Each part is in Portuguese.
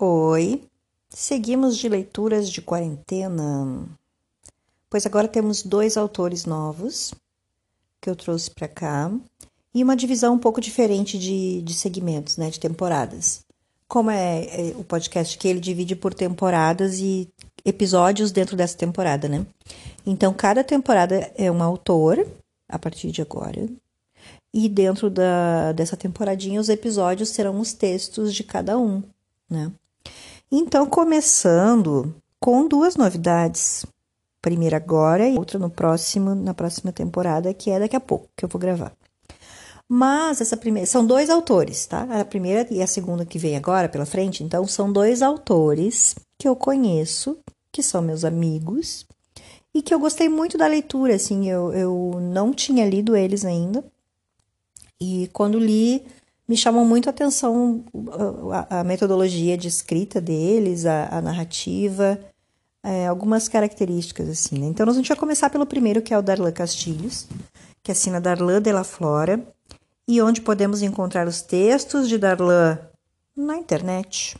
Oi, seguimos de leituras de quarentena, pois agora temos dois autores novos que eu trouxe para cá e uma divisão um pouco diferente de, de segmentos, né, de temporadas. Como é, é o podcast que ele divide por temporadas e episódios dentro dessa temporada, né? Então, cada temporada é um autor, a partir de agora, e dentro da, dessa temporadinha os episódios serão os textos de cada um, né? Então, começando com duas novidades. Primeira agora e outra no próximo, na próxima temporada, que é daqui a pouco que eu vou gravar. Mas essa primeira são dois autores, tá? A primeira e a segunda que vem agora pela frente, então são dois autores que eu conheço, que são meus amigos e que eu gostei muito da leitura, assim, eu, eu não tinha lido eles ainda. E quando li, me chamou muito a atenção a, a metodologia de escrita deles, a, a narrativa, é, algumas características assim. Né? Então nós vamos começar pelo primeiro, que é o Darlan Castilhos, que assina Darlan de la Flora, e onde podemos encontrar os textos de Darlan na internet.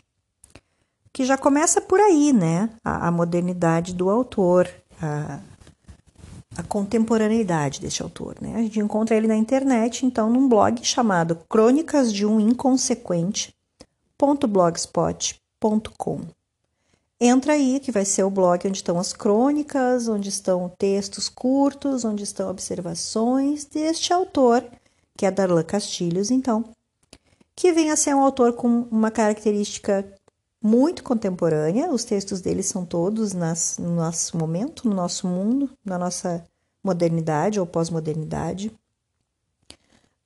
Que já começa por aí, né? A, a modernidade do autor, a, a contemporaneidade deste autor. Né? A gente encontra ele na internet, então, num blog chamado Crônicas de um Inconsequente.blogspot.com. Entra aí, que vai ser o blog onde estão as crônicas, onde estão textos curtos, onde estão observações deste autor, que é Darlan Castilhos, então, que vem a ser um autor com uma característica muito contemporânea. Os textos dele são todos nas, no nosso momento, no nosso mundo, na nossa modernidade ou pós-modernidade.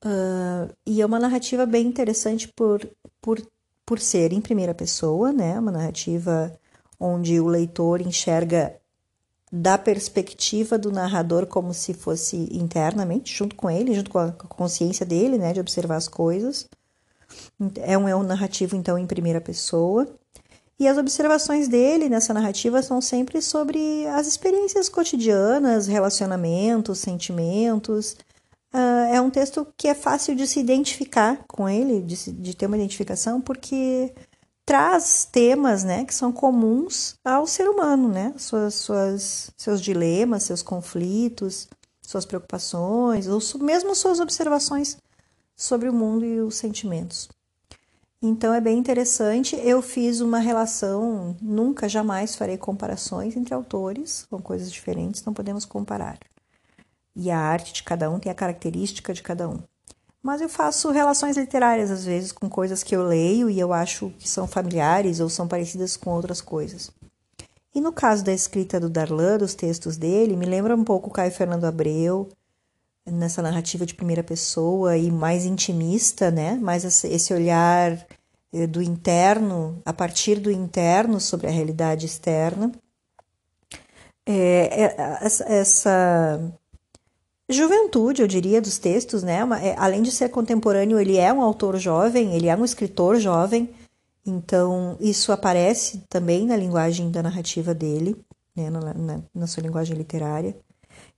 Uh, e é uma narrativa bem interessante por, por, por ser em primeira pessoa, né? Uma narrativa onde o leitor enxerga da perspectiva do narrador como se fosse internamente, junto com ele, junto com a consciência dele, né, de observar as coisas. É um, é um narrativo, então, em primeira pessoa. E as observações dele nessa narrativa são sempre sobre as experiências cotidianas, relacionamentos, sentimentos. Uh, é um texto que é fácil de se identificar com ele, de, de ter uma identificação, porque traz temas né, que são comuns ao ser humano, né? Suas, suas, seus dilemas, seus conflitos, suas preocupações, ou mesmo suas observações sobre o mundo e os sentimentos. Então é bem interessante. Eu fiz uma relação, nunca, jamais farei comparações entre autores, com coisas diferentes, não podemos comparar. E a arte de cada um tem a característica de cada um. Mas eu faço relações literárias, às vezes, com coisas que eu leio e eu acho que são familiares ou são parecidas com outras coisas. E no caso da escrita do Darlan, dos textos dele, me lembra um pouco Caio Fernando Abreu, nessa narrativa de primeira pessoa e mais intimista, né? Mais esse olhar eh, do interno, a partir do interno sobre a realidade externa. É, é, essa juventude, eu diria, dos textos, né? É, além de ser contemporâneo, ele é um autor jovem, ele é um escritor jovem, então isso aparece também na linguagem da narrativa dele, né? na, na, na sua linguagem literária.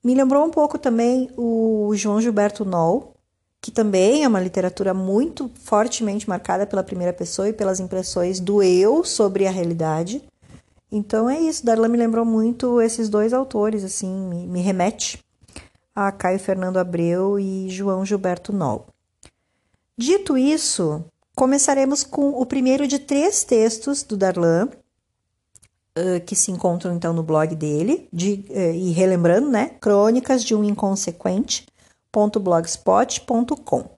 Me lembrou um pouco também o João Gilberto Noll, que também é uma literatura muito fortemente marcada pela primeira pessoa e pelas impressões do eu sobre a realidade. Então é isso, Darla me lembrou muito esses dois autores, assim, me, me remete a Caio Fernando Abreu e João Gilberto Noll. Dito isso, começaremos com o primeiro de três textos do Darlan, que se encontram então no blog dele, de, uh, e relembrando, né? Crônicas de um Inconsequente.blogspot.com.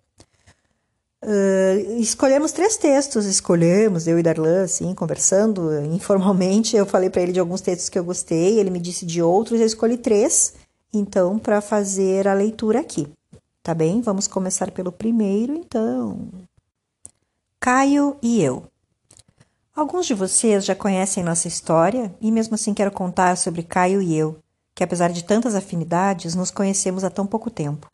Uh, escolhemos três textos, escolhemos, eu e Darlan, assim, conversando informalmente. Eu falei para ele de alguns textos que eu gostei, ele me disse de outros, eu escolhi três, então, para fazer a leitura aqui. Tá bem? Vamos começar pelo primeiro, então. Caio e eu. Alguns de vocês já conhecem nossa história e mesmo assim quero contar sobre Caio e eu, que apesar de tantas afinidades, nos conhecemos há tão pouco tempo.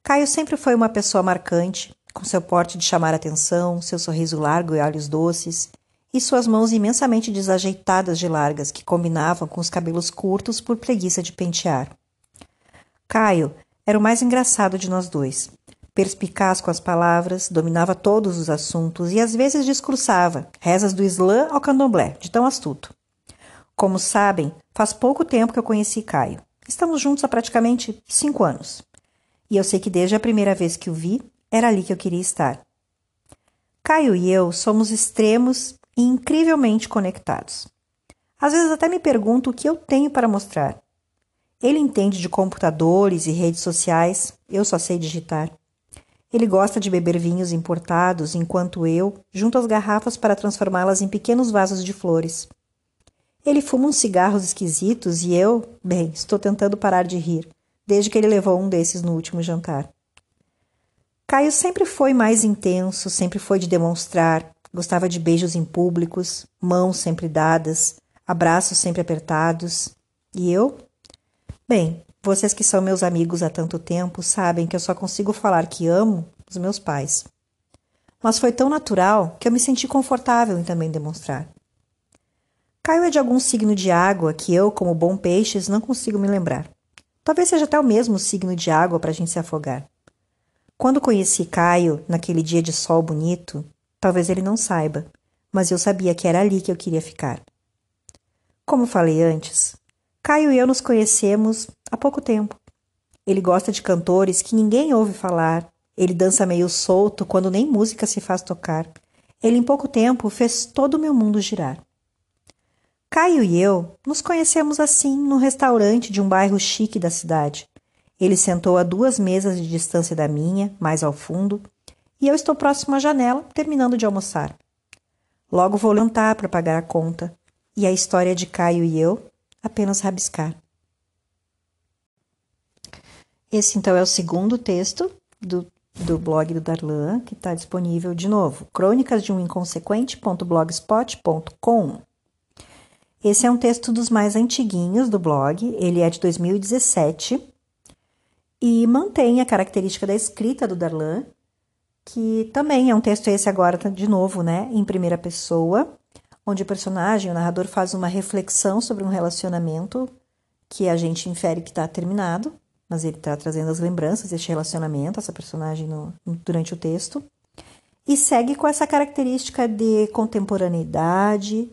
Caio sempre foi uma pessoa marcante, com seu porte de chamar atenção, seu sorriso largo e olhos doces, e suas mãos imensamente desajeitadas de largas que combinavam com os cabelos curtos por preguiça de pentear. Caio era o mais engraçado de nós dois. Perspicaz com as palavras, dominava todos os assuntos e às vezes discursava, rezas do Islã ao candomblé, de tão astuto. Como sabem, faz pouco tempo que eu conheci Caio. Estamos juntos há praticamente cinco anos. E eu sei que desde a primeira vez que o vi, era ali que eu queria estar. Caio e eu somos extremos e incrivelmente conectados. Às vezes até me pergunto o que eu tenho para mostrar. Ele entende de computadores e redes sociais, eu só sei digitar. Ele gosta de beber vinhos importados, enquanto eu junto as garrafas para transformá-las em pequenos vasos de flores. Ele fuma uns cigarros esquisitos e eu, bem, estou tentando parar de rir, desde que ele levou um desses no último jantar. Caio sempre foi mais intenso, sempre foi de demonstrar, gostava de beijos em públicos, mãos sempre dadas, abraços sempre apertados. E eu? Bem, vocês que são meus amigos há tanto tempo sabem que eu só consigo falar que amo os meus pais. Mas foi tão natural que eu me senti confortável em também demonstrar. Caio é de algum signo de água que eu, como bom peixes, não consigo me lembrar. Talvez seja até o mesmo signo de água para a gente se afogar. Quando conheci Caio, naquele dia de sol bonito, talvez ele não saiba, mas eu sabia que era ali que eu queria ficar. Como falei antes, Caio e eu nos conhecemos há pouco tempo. Ele gosta de cantores que ninguém ouve falar. Ele dança meio solto quando nem música se faz tocar. Ele, em pouco tempo, fez todo o meu mundo girar. Caio e eu nos conhecemos assim num restaurante de um bairro chique da cidade. Ele sentou a duas mesas de distância da minha, mais ao fundo, e eu estou próximo à janela, terminando de almoçar. Logo vou levantar para pagar a conta, e a história de Caio e eu apenas rabiscar. Esse então é o segundo texto do, do blog do Darlan, que está disponível de novo, crônicas de um inconsequente.blogspot.com. Esse é um texto dos mais antiguinhos do blog, ele é de 2017 e mantém a característica da escrita do Darlan, que também é um texto esse agora de novo, né, em primeira pessoa, onde o personagem, o narrador, faz uma reflexão sobre um relacionamento que a gente infere que está terminado, mas ele está trazendo as lembranças deste relacionamento, essa personagem no, durante o texto, e segue com essa característica de contemporaneidade,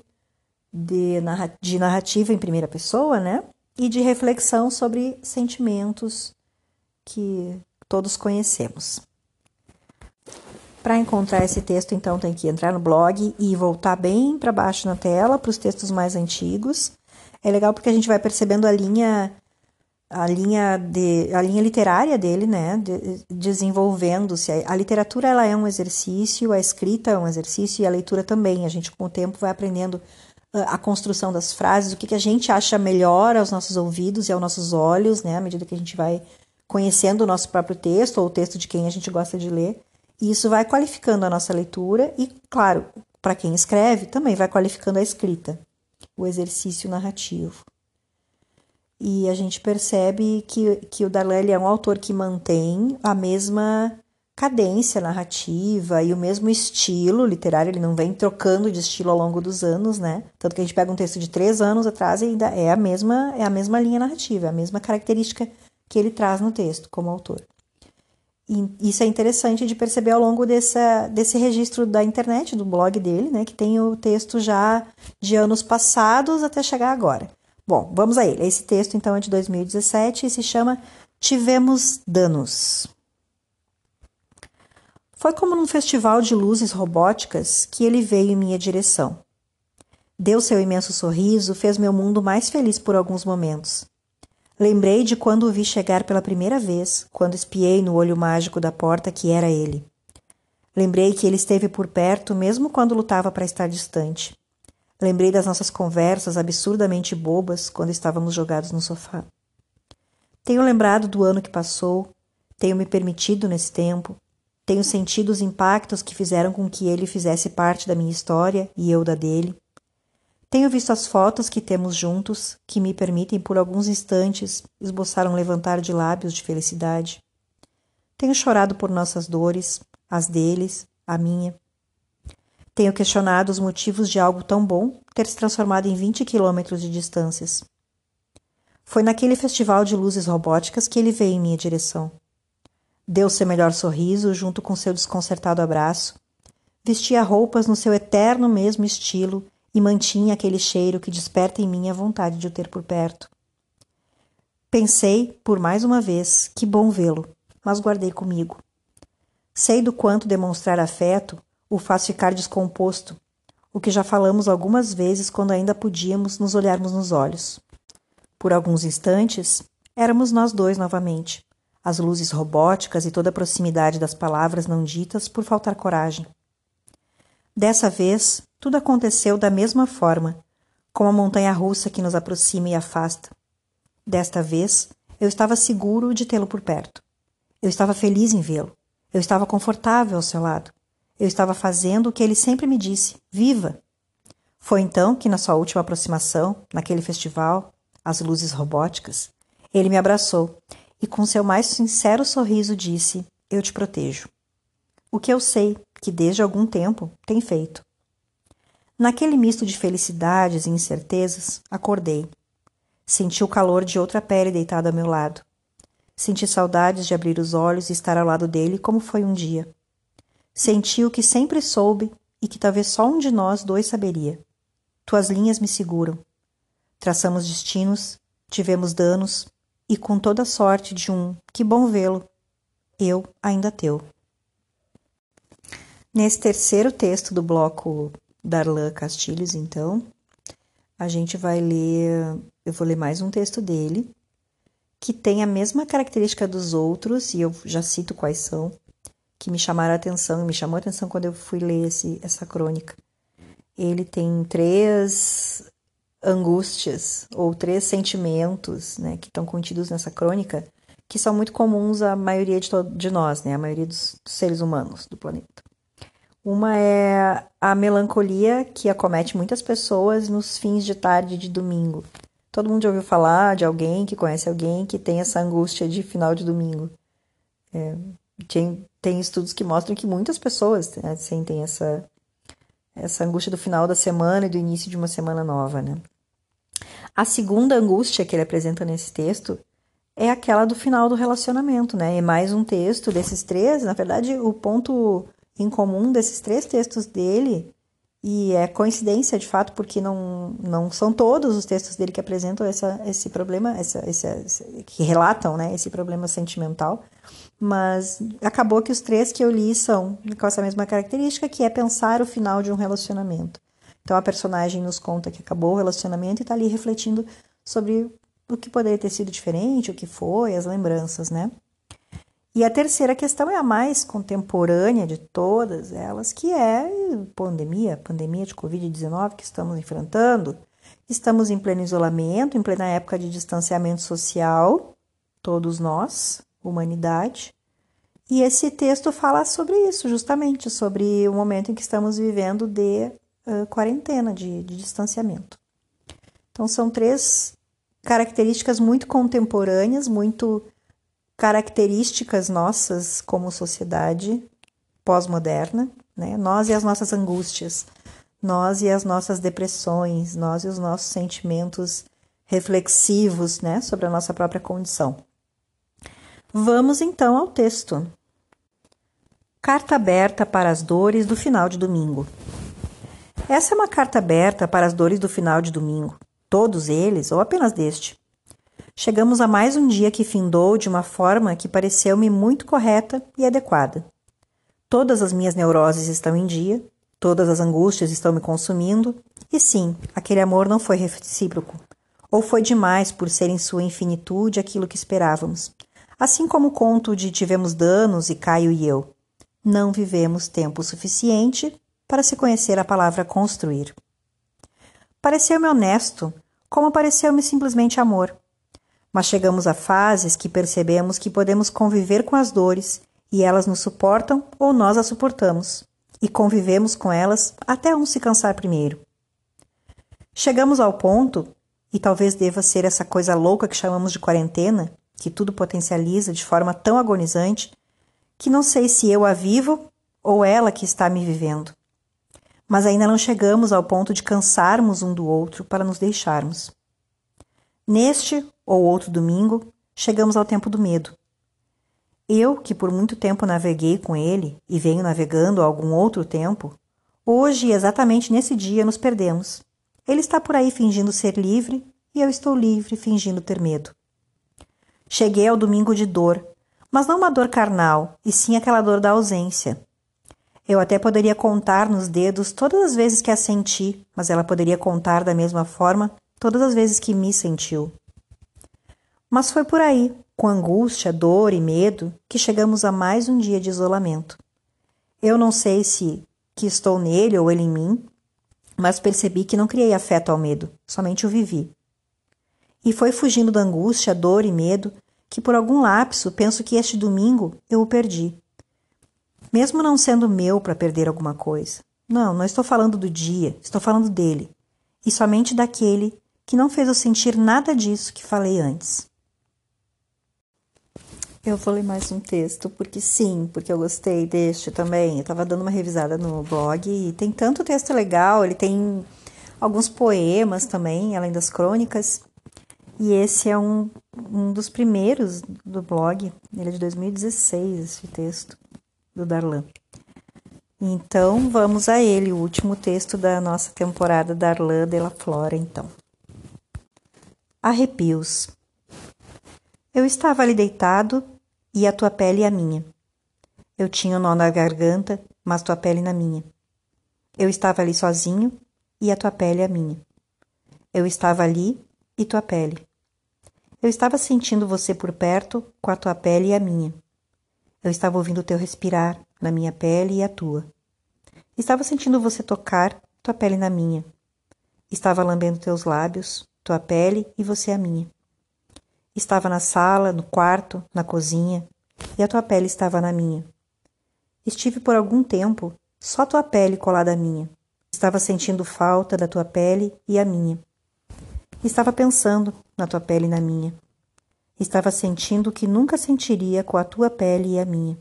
de, de narrativa em primeira pessoa, né? E de reflexão sobre sentimentos que todos conhecemos. Para encontrar esse texto, então, tem que entrar no blog e voltar bem para baixo na tela para os textos mais antigos. É legal porque a gente vai percebendo a linha a linha de a linha literária dele, né, de, desenvolvendo-se. A literatura ela é um exercício, a escrita é um exercício e a leitura também. A gente com o tempo vai aprendendo ah, a construção das frases, o que, que a gente acha melhor aos nossos ouvidos e aos nossos olhos, né, à medida que a gente vai conhecendo o nosso próprio texto ou o texto de quem a gente gosta de ler. E isso vai qualificando a nossa leitura e, claro, para quem escreve, também vai qualificando a escrita, o exercício narrativo. E a gente percebe que, que o Darley é um autor que mantém a mesma cadência narrativa e o mesmo estilo literário, ele não vem trocando de estilo ao longo dos anos, né? Tanto que a gente pega um texto de três anos atrás e ainda é a mesma, é a mesma linha narrativa, é a mesma característica que ele traz no texto como autor. E isso é interessante de perceber ao longo dessa, desse registro da internet, do blog dele, né, que tem o texto já de anos passados até chegar agora. Bom, vamos a ele. Esse texto, então, é de 2017 e se chama Tivemos Danos. Foi como num festival de luzes robóticas que ele veio em minha direção. Deu seu imenso sorriso, fez meu mundo mais feliz por alguns momentos. Lembrei de quando o vi chegar pela primeira vez, quando espiei no olho mágico da porta que era ele. Lembrei que ele esteve por perto mesmo quando lutava para estar distante. Lembrei das nossas conversas absurdamente bobas quando estávamos jogados no sofá. Tenho lembrado do ano que passou, tenho me permitido nesse tempo, tenho sentido os impactos que fizeram com que ele fizesse parte da minha história e eu da dele. Tenho visto as fotos que temos juntos, que me permitem por alguns instantes esboçar um levantar de lábios de felicidade. Tenho chorado por nossas dores, as deles, a minha. Tenho questionado os motivos de algo tão bom ter se transformado em 20 quilômetros de distâncias. Foi naquele festival de luzes robóticas que ele veio em minha direção. deu seu melhor sorriso junto com seu desconcertado abraço, vestia roupas no seu eterno mesmo estilo e mantinha aquele cheiro que desperta em mim a vontade de o ter por perto. Pensei, por mais uma vez, que bom vê-lo, mas guardei comigo. Sei do quanto demonstrar afeto o faz ficar descomposto, o que já falamos algumas vezes quando ainda podíamos nos olharmos nos olhos. Por alguns instantes, éramos nós dois novamente, as luzes robóticas e toda a proximidade das palavras não ditas por faltar coragem. Dessa vez, tudo aconteceu da mesma forma, como a montanha russa que nos aproxima e afasta. Desta vez, eu estava seguro de tê-lo por perto. Eu estava feliz em vê-lo. Eu estava confortável ao seu lado. Eu estava fazendo o que ele sempre me disse: viva! Foi então que, na sua última aproximação, naquele festival, as luzes robóticas, ele me abraçou e, com seu mais sincero sorriso, disse: Eu te protejo. O que eu sei que desde algum tempo tem feito. Naquele misto de felicidades e incertezas, acordei. Senti o calor de outra pele deitada ao meu lado. Senti saudades de abrir os olhos e estar ao lado dele como foi um dia. Senti o que sempre soube e que talvez só um de nós dois saberia. Tuas linhas me seguram. Traçamos destinos, tivemos danos e com toda a sorte de um que bom vê-lo, eu ainda teu. Nesse terceiro texto do bloco Darlan Castilhos, então, a gente vai ler, eu vou ler mais um texto dele, que tem a mesma característica dos outros, e eu já cito quais são, que me chamaram a atenção, me chamou a atenção quando eu fui ler esse, essa crônica. Ele tem três angústias ou três sentimentos né, que estão contidos nessa crônica, que são muito comuns à maioria de, de nós, né, a maioria dos, dos seres humanos do planeta. Uma é a melancolia que acomete muitas pessoas nos fins de tarde de domingo. Todo mundo já ouviu falar de alguém que conhece alguém que tem essa angústia de final de domingo. É, tem, tem, estudos que mostram que muitas pessoas né, sentem essa, essa angústia do final da semana e do início de uma semana nova, né? A segunda angústia que ele apresenta nesse texto é aquela do final do relacionamento, né? É mais um texto desses três. Na verdade, o ponto em comum desses três textos dele e é coincidência, de fato, porque não, não são todos os textos dele que apresentam essa, esse problema, essa, esse, que relatam né, esse problema sentimental. Mas acabou que os três que eu li são com essa mesma característica, que é pensar o final de um relacionamento. Então a personagem nos conta que acabou o relacionamento e está ali refletindo sobre o que poderia ter sido diferente, o que foi, as lembranças, né? E a terceira questão é a mais contemporânea de todas elas, que é pandemia, pandemia de Covid-19 que estamos enfrentando. Estamos em pleno isolamento, em plena época de distanciamento social, todos nós, humanidade. E esse texto fala sobre isso, justamente, sobre o momento em que estamos vivendo de uh, quarentena, de, de distanciamento. Então, são três características muito contemporâneas, muito características nossas como sociedade pós-moderna, né? Nós e as nossas angústias, nós e as nossas depressões, nós e os nossos sentimentos reflexivos, né, sobre a nossa própria condição. Vamos então ao texto. Carta aberta para as dores do final de domingo. Essa é uma carta aberta para as dores do final de domingo, todos eles ou apenas deste. Chegamos a mais um dia que findou de uma forma que pareceu-me muito correta e adequada. Todas as minhas neuroses estão em dia, todas as angústias estão me consumindo, e sim, aquele amor não foi recíproco. Ou foi demais por ser em sua infinitude aquilo que esperávamos. Assim como o conto de Tivemos Danos e Caio e eu. Não vivemos tempo suficiente para se conhecer a palavra construir. Pareceu-me honesto, como pareceu-me simplesmente amor mas chegamos a fases que percebemos que podemos conviver com as dores e elas nos suportam ou nós as suportamos, e convivemos com elas até um se cansar primeiro. Chegamos ao ponto, e talvez deva ser essa coisa louca que chamamos de quarentena, que tudo potencializa de forma tão agonizante, que não sei se eu a vivo ou ela que está me vivendo. Mas ainda não chegamos ao ponto de cansarmos um do outro para nos deixarmos. Neste ou outro domingo, chegamos ao tempo do medo. Eu, que por muito tempo naveguei com ele e venho navegando há algum outro tempo, hoje, exatamente nesse dia, nos perdemos. Ele está por aí fingindo ser livre e eu estou livre fingindo ter medo. Cheguei ao domingo de dor, mas não uma dor carnal, e sim aquela dor da ausência. Eu até poderia contar nos dedos todas as vezes que a senti, mas ela poderia contar da mesma forma todas as vezes que me sentiu. Mas foi por aí, com angústia, dor e medo, que chegamos a mais um dia de isolamento. Eu não sei se que estou nele ou ele em mim, mas percebi que não criei afeto ao medo, somente o vivi. E foi fugindo da angústia, dor e medo que por algum lapso penso que este domingo eu o perdi. Mesmo não sendo meu para perder alguma coisa. Não, não estou falando do dia, estou falando dele. E somente daquele que não fez eu sentir nada disso que falei antes. Eu vou ler mais um texto, porque sim, porque eu gostei deste também. Eu estava dando uma revisada no blog e tem tanto texto legal, ele tem alguns poemas também, além das crônicas. E esse é um, um dos primeiros do blog, ele é de 2016, esse texto, do Darlan. Então, vamos a ele, o último texto da nossa temporada Darlan de la Flora, então. Arrepios. Eu estava ali deitado, e a tua pele a minha. Eu tinha o um nó na garganta, mas tua pele na minha. Eu estava ali sozinho e a tua pele a minha. Eu estava ali e tua pele. Eu estava sentindo você por perto com a tua pele e a minha. Eu estava ouvindo o teu respirar na minha pele e a tua. Estava sentindo você tocar tua pele na minha. Estava lambendo teus lábios, tua pele e você a minha. Estava na sala, no quarto, na cozinha, e a tua pele estava na minha. Estive por algum tempo só tua pele colada à minha. Estava sentindo falta da tua pele e a minha. Estava pensando na tua pele e na minha. Estava sentindo o que nunca sentiria com a tua pele e a minha.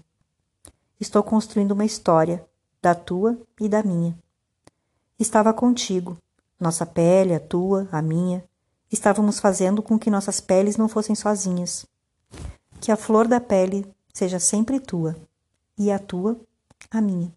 Estou construindo uma história da tua e da minha. Estava contigo, nossa pele, a tua, a minha, estávamos fazendo com que nossas peles não fossem sozinhas. Que a flor da pele seja sempre tua, e a tua, a minha.